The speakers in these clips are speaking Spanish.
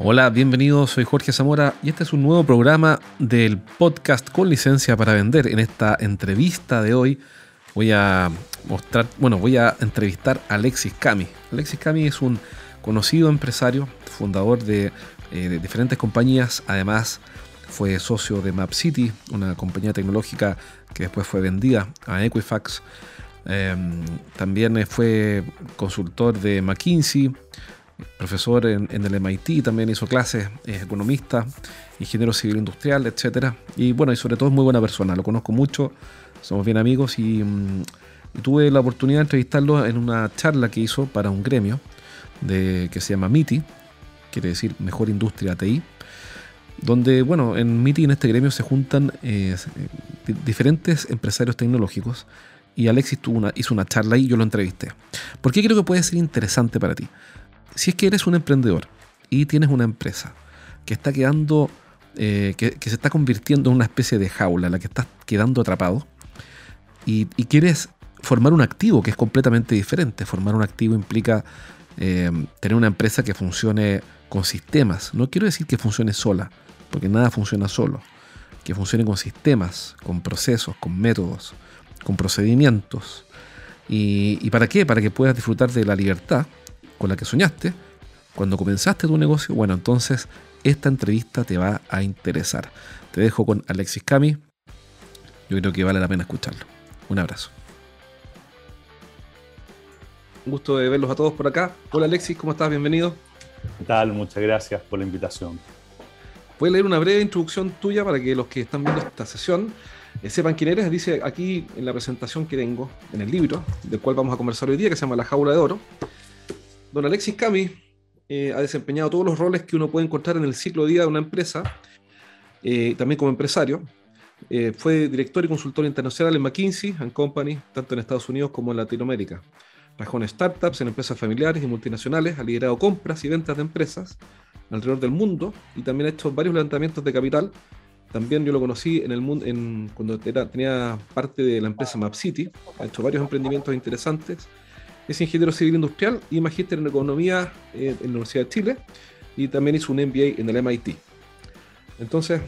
Hola, bienvenidos, soy Jorge Zamora y este es un nuevo programa del podcast con licencia para vender. En esta entrevista de hoy voy a mostrar, bueno, voy a entrevistar a Alexis Cami. Alexis Cami es un conocido empresario, fundador de, eh, diferentes compañías, además fue socio de Map City, una compañía tecnológica que después fue vendida a Equifax. Em, también fue consultor de McKinsey, profesor en, el MIT, también hizo clases, es economista, ingeniero civil industrial, etc. Y bueno, y sobre todo es muy buena persona, lo conozco mucho, somos bien amigos y, mm, tuve la oportunidad de entrevistarlo en una charla que hizo para un gremio de, que se llama MITI, quiere decir Mejor Industria TI, donde, bueno, en MITI, en este gremio, se juntan eh, diferentes empresarios tecnológicos y Alexis tuvo una, hizo una charla y yo lo entrevisté. ¿Por qué creo que puede ser interesante para ti? Si es que eres un emprendedor y tienes una empresa que está quedando, eh, que, se está convirtiendo en una especie de jaula la que estás quedando atrapado y, quieres formar un activo que es completamente diferente. Formar un activo implica eh, tener una empresa que funcione con sistemas. No quiero decir que funcione sola, porque nada funciona solo. Que funcione con sistemas, con procesos, con métodos, con procedimientos. ¿Y para qué? Para que puedas disfrutar de la libertad con la que soñaste cuando comenzaste tu negocio, bueno, entonces esta entrevista te va a interesar. Te dejo con Alexis Cami. Yo creo que vale la pena escucharlo. Un abrazo. Un gusto de verlos a todos por acá. Hola Alexis, ¿cómo estás? Bienvenido. ¿Qué tal? Muchas gracias por la invitación. Voy a leer una breve introducción tuya para que los que están viendo esta sesión eh, sepan quién eres. Dice aquí en la presentación que tengo, en el libro, del cual vamos a conversar hoy día, que se llama La Jaula de Oro. Don Alexis Cami eh, ha desempeñado todos los roles que uno puede encontrar en el ciclo de vida de una empresa, eh, también como empresario. Eh, fue director y consultor internacional en McKinsey Company, tanto en Estados Unidos como en Latinoamérica. Trabajó en startups, en empresas familiares y multinacionales, ha liderado compras y ventas de empresas alrededor del mundo y también ha hecho varios levantamientos de capital. También yo lo conocí en el mundo, en, cuando tenía parte de la empresa Map City. Ha hecho varios emprendimientos interesantes es ingeniero civil industrial y magíster en economía eh, en la Universidad de Chile y también hizo un MBA en el MIT. Entonces,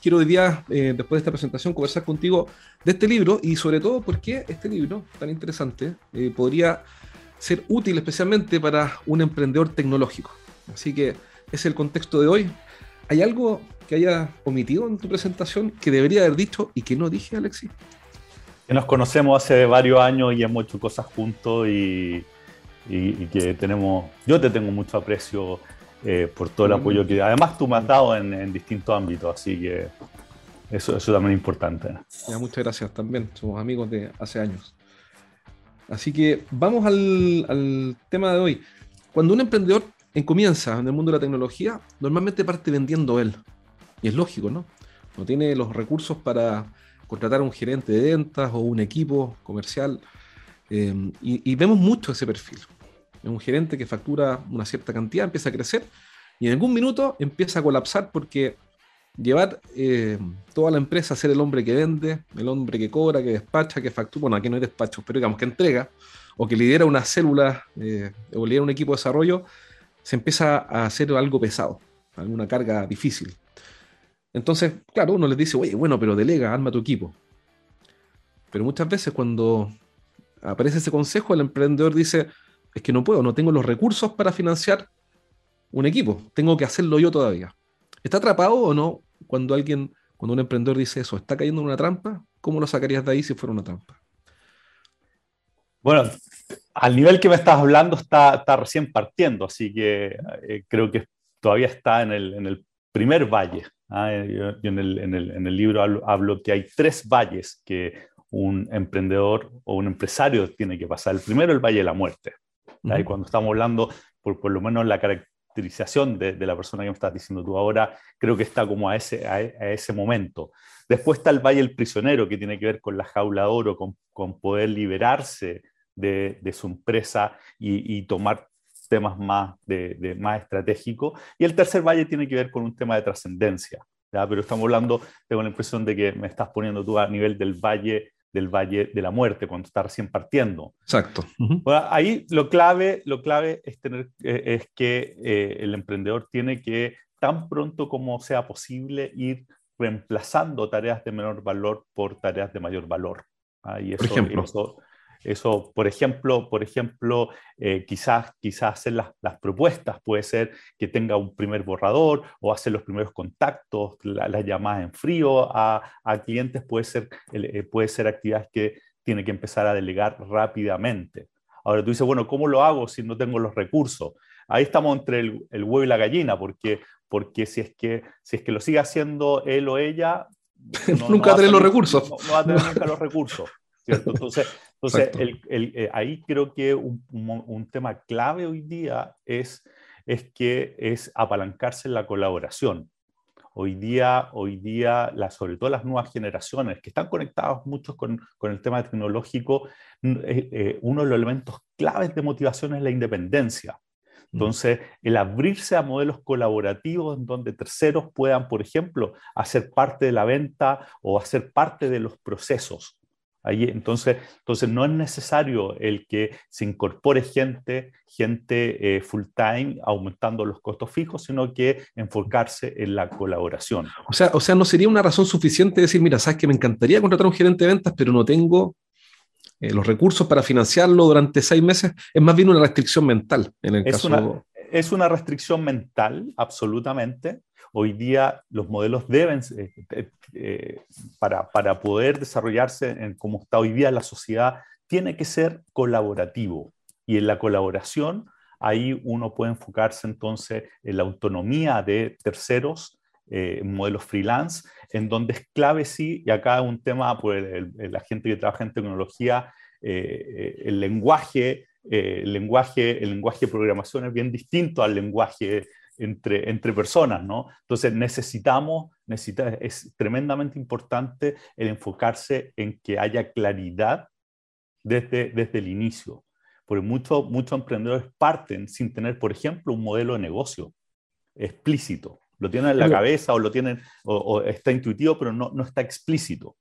quiero hoy día, eh, después de esta presentación, conversar contigo de este libro y sobre todo por qué este libro tan interesante eh, podría ser útil especialmente para un emprendedor tecnológico. Así que es el contexto de hoy. ¿Hay algo que haya omitido en tu presentación que debería haber dicho y que no dije, Alexis? Que nos conocemos hace varios años y hemos hecho cosas juntos y, que tenemos, yo te tengo mucho aprecio eh, por todo el mm. apoyo que además tú me has dado en, distintos ámbitos, así que eso, eso también es importante. muchas gracias también, somos amigos de hace años. Así que vamos al, al tema de hoy. Cuando un emprendedor comienza en el mundo de la tecnología, normalmente parte vendiendo él. Y es lógico, ¿no? No tiene los recursos para contratar a un gerente de ventas o un equipo comercial. Eh, y, vemos mucho ese perfil. Es un gerente que factura una cierta cantidad, empieza a crecer y en algún minuto empieza a colapsar porque llevar eh, toda la empresa a ser el hombre que vende, el hombre que cobra, que despacha, que factura, bueno, aquí no hay despachos, pero digamos que entrega o que lidera una célula eh, o lidera un equipo de desarrollo, se empieza a hacer algo pesado, alguna carga difícil. Entonces, claro, uno les dice, oye, bueno, pero delega, arma tu equipo. Pero muchas veces cuando aparece ese consejo, el emprendedor dice, es que no puedo, no tengo los recursos para financiar un equipo, tengo que hacerlo yo todavía. ¿Está atrapado o no cuando alguien, cuando un emprendedor dice eso, está cayendo en una trampa? ¿Cómo lo sacarías de ahí si fuera una trampa? Bueno, al nivel que me estás hablando está, recién partiendo, así que eh, creo que todavía está en el primer valle. Ah, yo, en, el, libro hablo, que hay tres valles que un emprendedor o un empresario tiene que pasar. El primero, el valle de la muerte. Y cuando estamos hablando, por, por lo menos la caracterización de, la persona que me estás diciendo tú ahora, creo que está como a ese, a, ese momento. Después está el Valle del Prisionero, que tiene que ver con la jaula de oro, con, con poder liberarse de, de, su empresa y, y tomar temas más, de, más estratégicos. Y el tercer valle tiene que ver con un tema de trascendencia. Pero estamos hablando, tengo la impresión de que me estás poniendo tú a nivel del valle del Valle de la Muerte, cuando está recién partiendo. Exacto. ahí lo clave, lo clave es, tener, eh, es que eh, el emprendedor tiene que, tan pronto como sea posible, ir reemplazando tareas de menor valor por tareas de mayor valor. ¿ah? por ejemplo. Eso, por ejemplo, por ejemplo eh, quizás, quizás hacer las, propuestas, puede ser que tenga un primer borrador o hacer los primeros contactos, las llamadas en frío a, clientes, puede ser, eh, puede ser actividades que tiene que empezar a delegar rápidamente. Ahora tú dices, bueno, ¿cómo lo hago si no tengo los recursos? Ahí estamos entre el, huevo y la gallina, porque, porque si, es que, si es que lo sigue haciendo él o ella, nunca va a tener los recursos. No, va a tener nunca los recursos. Entonces, entonces eh, ahí creo que un, tema clave hoy día es, es que es apalancarse en la colaboración. Hoy día, hoy día la, sobre todo las nuevas generaciones que están conectados muchos con, con el tema tecnológico, eh, eh, uno de los elementos claves de motivación es la independencia. Mm. Entonces, el abrirse a modelos colaborativos en donde terceros puedan, por ejemplo, hacer parte de la venta o hacer parte de los procesos entonces, entonces no es necesario el que se incorpore gente, gente eh, full time aumentando los costos fijos, sino que enfocarse en la colaboración. O sea, o sea, no sería una razón suficiente decir, mira, sabes que me encantaría contratar un gerente de ventas, pero no tengo eh, los recursos para financiarlo durante seis meses. Es más bien una restricción mental en el es caso. Una, es una restricción mental, absolutamente. Hoy día los modelos deben, eh, eh, eh, para, para, poder desarrollarse en como está hoy día la sociedad, tiene que ser colaborativo. Y en la colaboración, ahí uno puede enfocarse entonces en la autonomía de terceros, modelos freelance, en donde es clave sí, y acá un tema, pues la gente que trabaja en tecnología, el lenguaje, el lenguaje, el lenguaje de programación es bien distinto al lenguaje entre, entre personas, ¿no? Entonces necesitamos, necesita, es tremendamente importante el enfocarse en que haya claridad desde, desde el inicio, porque muchos muchos emprendedores parten sin tener, por ejemplo, un modelo de negocio explícito. Lo tienen en la cabeza o lo tienen, o, está intuitivo, pero no, no está explícito.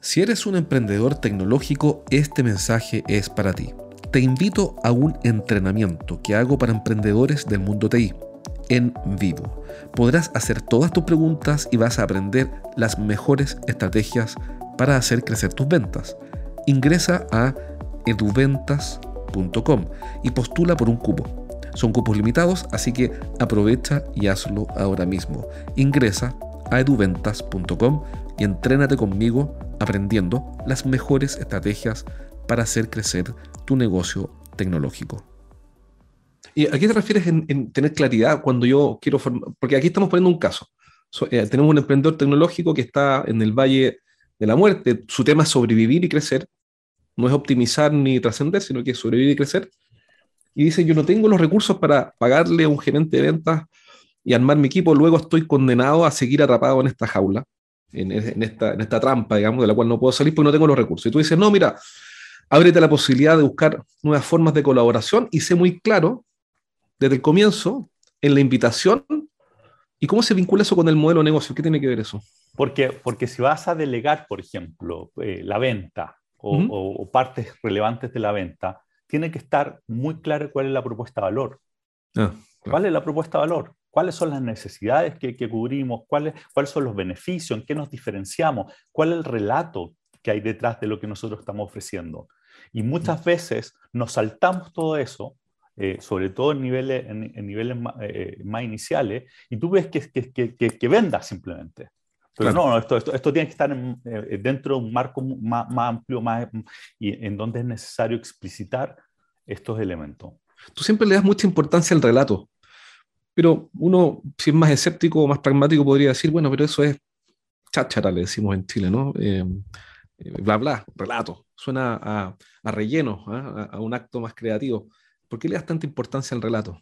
Si eres un emprendedor tecnológico, este mensaje es para ti. Te invito a un entrenamiento que hago para emprendedores del mundo TI en vivo. Podrás hacer todas tus preguntas y vas a aprender las mejores estrategias para hacer crecer tus ventas. Ingresa a eduventas.com y postula por un cupo. Son cupos limitados, así que aprovecha y hazlo ahora mismo. Ingresa a eduventas.com y entrénate conmigo aprendiendo las mejores estrategias para hacer crecer tu negocio tecnológico. ¿Y a qué te refieres en, tener claridad cuando yo quiero formar? Porque aquí estamos poniendo un caso. Eh, tenemos un emprendedor tecnológico que está en el Valle de la Muerte. Su tema es sobrevivir y crecer. No es optimizar ni trascender, sino que es sobrevivir y crecer. Y dice, yo no tengo los recursos para pagarle a un gerente de ventas y armar mi equipo. Luego estoy condenado a seguir atrapado en esta jaula, en, esta, en esta trampa, digamos, de la cual no puedo salir porque no tengo los recursos. Y tú dices, no, mira, ábrete la posibilidad de buscar nuevas formas de colaboración y sé muy claro desde el comienzo, en la invitación, ¿y cómo se vincula eso con el modelo de negocio? ¿Qué tiene que ver eso? Porque, porque si vas a delegar, por ejemplo, eh, la venta o, partes relevantes de la venta, tiene que estar muy claro cuál es la propuesta de valor. Ah, ¿Cuál es la propuesta de valor? ¿Cuáles son las necesidades que, cubrimos? ¿Cuáles, ¿Cuáles son los beneficios? ¿En qué nos diferenciamos? ¿Cuál es el relato que hay detrás de lo que nosotros estamos ofreciendo? Y muchas veces nos saltamos todo eso eh, sobre todo en niveles, en, niveles eh, más, iniciales, y tú ves que, que, que, que vendas simplemente. Pero no, esto, esto, tiene que estar eh, dentro de un marco más, más, amplio más, y en donde es necesario explicitar estos elementos. Tú siempre le das mucha importancia al relato, pero uno, si es más escéptico o más pragmático, podría decir, bueno, pero eso es cháchara, le decimos en Chile, ¿no? bla, bla, relato. Suena a, a relleno, ¿ah? a, a, un acto más creativo. ¿Por qué le das tanta importancia al relato?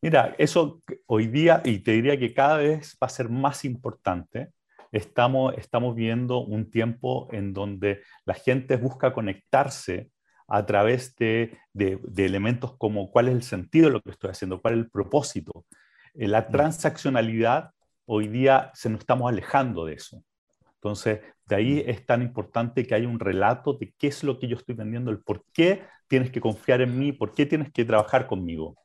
Mira, eso hoy día, y te diría que cada vez va a ser más importante, estamos, estamos viendo un tiempo en donde la gente busca conectarse a través de, de, elementos como cuál es el sentido de lo que estoy haciendo, cuál es el propósito. Eh, la mm. transaccionalidad, hoy día se nos estamos alejando de eso. Entonces, de ahí mm. es tan importante que haya un relato de qué es lo que yo estoy vendiendo, el por qué tienes que confiar en mí, por qué tienes que trabajar conmigo.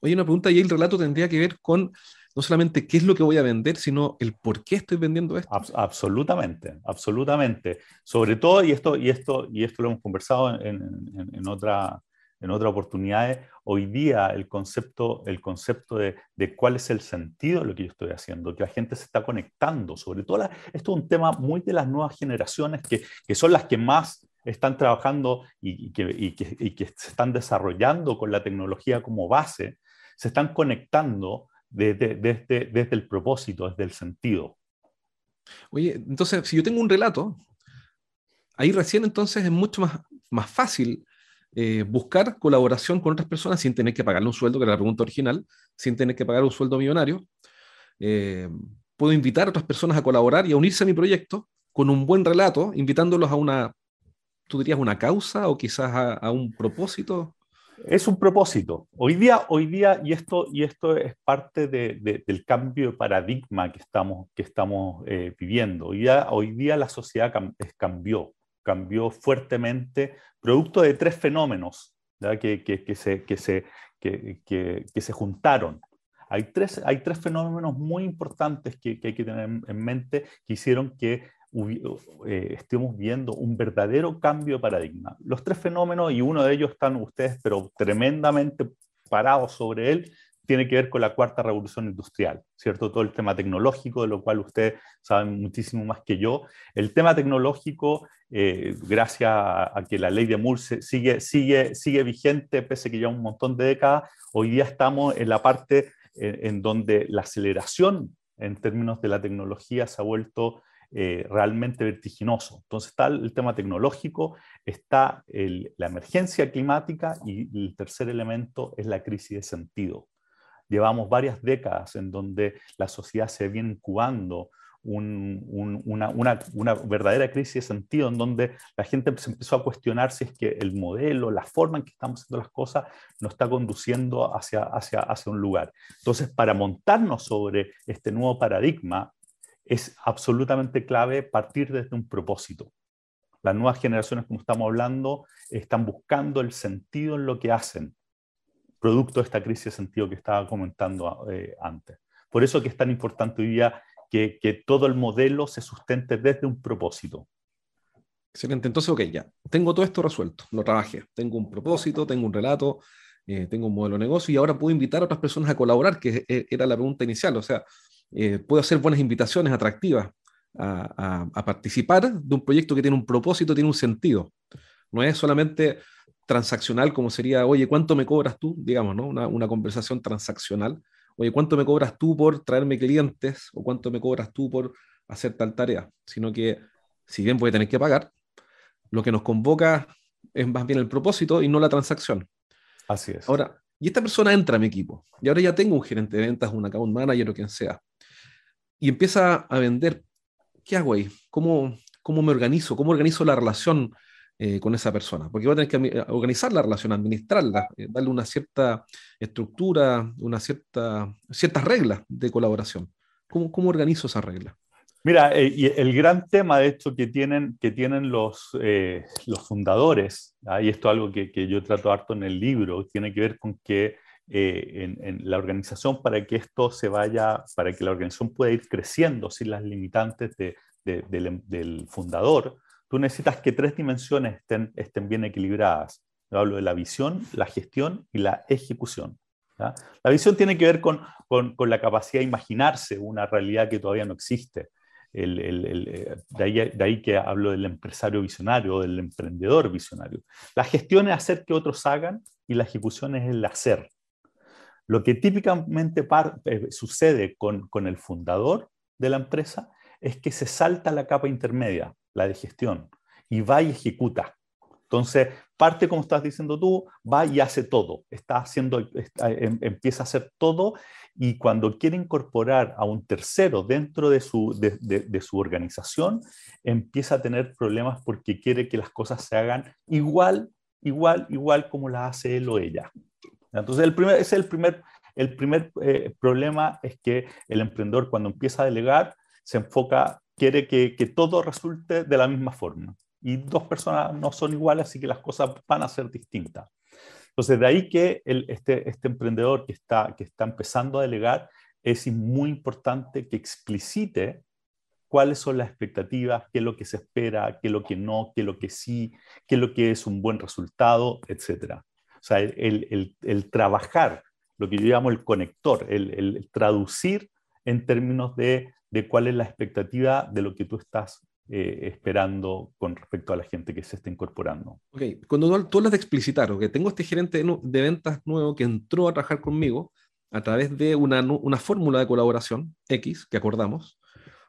Oye, una pregunta, y el relato tendría que ver con no solamente qué es lo que voy a vender, sino el por qué estoy vendiendo esto. absolutamente, absolutamente. Sobre todo, y esto, y esto, y esto lo hemos conversado en, en, otra, en otras oportunidades, hoy día el concepto, el concepto de, de, cuál es el sentido de lo que yo estoy haciendo, que la gente se está conectando, sobre todo, esto es un tema muy de las nuevas generaciones que, que son las que más están trabajando y, que, y, que, y, que, se están desarrollando con la tecnología como base, se están conectando desde, desde, desde el propósito, desde el sentido. Oye, entonces, si yo tengo un relato, ahí recién entonces es mucho más, más fácil eh, buscar colaboración con otras personas sin tener que pagarle un sueldo, que era la pregunta original, sin tener que pagar un sueldo millonario. Eh, puedo invitar a otras personas a colaborar y a unirse a mi proyecto con un buen relato, invitándolos a una, tú dirías, una causa o quizás a, un propósito. Es un propósito. Hoy día, hoy día y, esto, y esto es parte de, del cambio de paradigma que estamos, que estamos eh, viviendo. Hoy día, hoy día la sociedad cambió, cambió fuertemente, producto de tres fenómenos que, que, que, se, que, se, que, se juntaron. Hay tres, hay tres fenómenos muy importantes que, hay que tener en mente que hicieron que eh, estemos viendo un verdadero cambio de paradigma. Los tres fenómenos, y uno de ellos están ustedes, pero tremendamente parados sobre él, tiene que ver con la cuarta revolución industrial, ¿cierto? Todo el tema tecnológico, de lo cual ustedes saben muchísimo más que yo. El tema tecnológico, eh, gracias a, que la ley de Moore sigue, sigue, vigente, pese que ya un montón de décadas, hoy día estamos en la parte en, en donde la aceleración en términos de la tecnología se ha vuelto eh, realmente vertiginoso. Entonces está el tema tecnológico, está la emergencia climática y el tercer elemento es la crisis de sentido. Llevamos varias décadas en donde la sociedad se viene incubando una, verdadera crisis de sentido en donde la gente se empezó a cuestionar si es que el modelo, la forma en que estamos haciendo las cosas nos está conduciendo hacia, hacia, hacia un lugar. Entonces, para montarnos sobre este nuevo paradigma, es absolutamente clave partir desde un propósito. Las nuevas generaciones, como estamos hablando, están buscando el sentido en lo que hacen, producto de esta crisis de sentido que estaba comentando eh, antes. Por eso que es tan importante hoy día que, todo el modelo se sustente desde un propósito. Excelente. Entonces, ok, ya. Tengo todo esto resuelto. Lo trabajé. Tengo un propósito, tengo un relato, eh, tengo un modelo de negocio y ahora puedo invitar a otras personas a colaborar, que eh, era la pregunta inicial. O sea, eh, puedo hacer buenas invitaciones atractivas a, participar de un proyecto que tiene un propósito, tiene un sentido. No es solamente transaccional como sería, oye, ¿cuánto me cobras tú? Digamos, ¿no? Una, una conversación transaccional. Oye, ¿cuánto me cobras tú por traerme clientes? ¿O cuánto me cobras tú por hacer tal tarea? Sino que, si bien voy a tener que pagar, lo que nos convoca es más bien el propósito y no la transacción. Así es. Ahora, y esta persona entra a mi equipo, y ahora ya tengo un gerente de ventas, un account manager o quien sea y empieza a vender, ¿qué hago ahí? ¿Cómo, cómo me organizo? ¿Cómo organizo la relación eh, con esa persona? Porque voy a tener que organizar la relación, administrarla, eh, darle una cierta estructura, una cierta, ciertas reglas de colaboración. ¿Cómo, cómo organizo esa regla? Mira, eh, y el gran tema de esto que tienen, que tienen los, los fundadores, ¿ah? y esto es algo que, que, yo trato harto en el libro, tiene que ver con que eh, en, la organización para que esto se vaya, para que la organización pueda ir creciendo sin las limitantes del, fundador, tú necesitas que tres dimensiones estén, estén bien equilibradas. Yo hablo de la visión, la gestión y la ejecución. La visión tiene que ver con, con, con, la capacidad de imaginarse una realidad que todavía no existe. El, el, eh, de, ahí, de, ahí, que hablo del empresario visionario o del emprendedor visionario. La gestión es hacer que otros hagan y la ejecución es el hacer. Lo que típicamente eh, sucede con, con el fundador de la empresa es que se salta la capa intermedia, la de gestión, y va y ejecuta. Entonces, parte, como estás diciendo tú, va y hace todo, está haciendo, em, empieza a hacer todo y cuando quiere incorporar a un tercero dentro de su, de, su organización, empieza a tener problemas porque quiere que las cosas se hagan igual, igual, igual como las hace él o ella. Entonces, el primer, ese es el primer, el primer eh, problema, es que el emprendedor cuando empieza a delegar, se enfoca, quiere que, que todo resulte de la misma forma y dos personas no son iguales, así que las cosas van a ser distintas. Entonces, de ahí que este, este emprendedor que está, que está empezando a delegar, es muy importante que explicite cuáles son las expectativas, qué es lo que se espera, qué es lo que no, qué es lo que sí, qué es lo que es un buen resultado, etc. O sea, el, el, el trabajar, lo que yo llamo el conector, el, el traducir en términos de, de, cuál es la expectativa de lo que tú estás eh, esperando con respecto a la gente que se está incorporando. Ok, cuando tú hablas de explicitar, que tengo este gerente de, ventas nuevo que entró a trabajar conmigo a través de una, una fórmula de colaboración X que acordamos,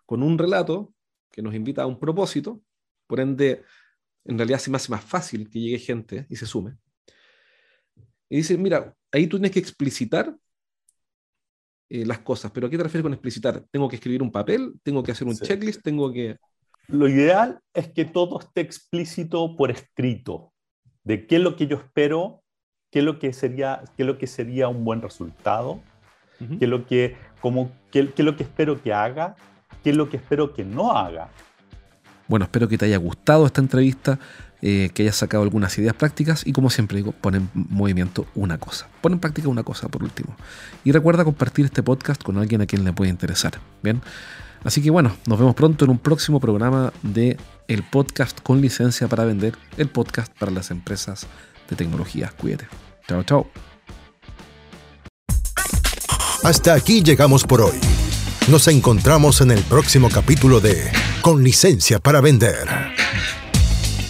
con un relato que nos invita a un propósito, por ende, en realidad se me hace más fácil que llegue gente y se sume. Y dice, mira, ahí tú tienes que explicitar eh, las cosas, pero ¿a qué te refieres con explicitar? ¿Tengo que escribir un papel? ¿Tengo que hacer un checklist? ¿Tengo que...? lo ideal es que todo esté explícito por escrito, de qué es lo que yo espero, qué es lo que sería, qué es lo que sería un buen resultado, qué, es lo que, como, qué, es lo que espero que haga, qué es lo que espero que no haga. Bueno, espero que te haya gustado esta entrevista, eh, que hayas sacado algunas ideas prácticas y como siempre digo, pon en movimiento una cosa. Pon en práctica una cosa por último. Y recuerda compartir este podcast con alguien a quien le puede interesar. Bien. Así que bueno, nos vemos pronto en un próximo programa de el podcast con licencia para vender, el podcast para las empresas de tecnología. Cuídate. Chao, chao. Hasta aquí llegamos por hoy. Nos encontramos en el próximo capítulo de Con licencia para vender.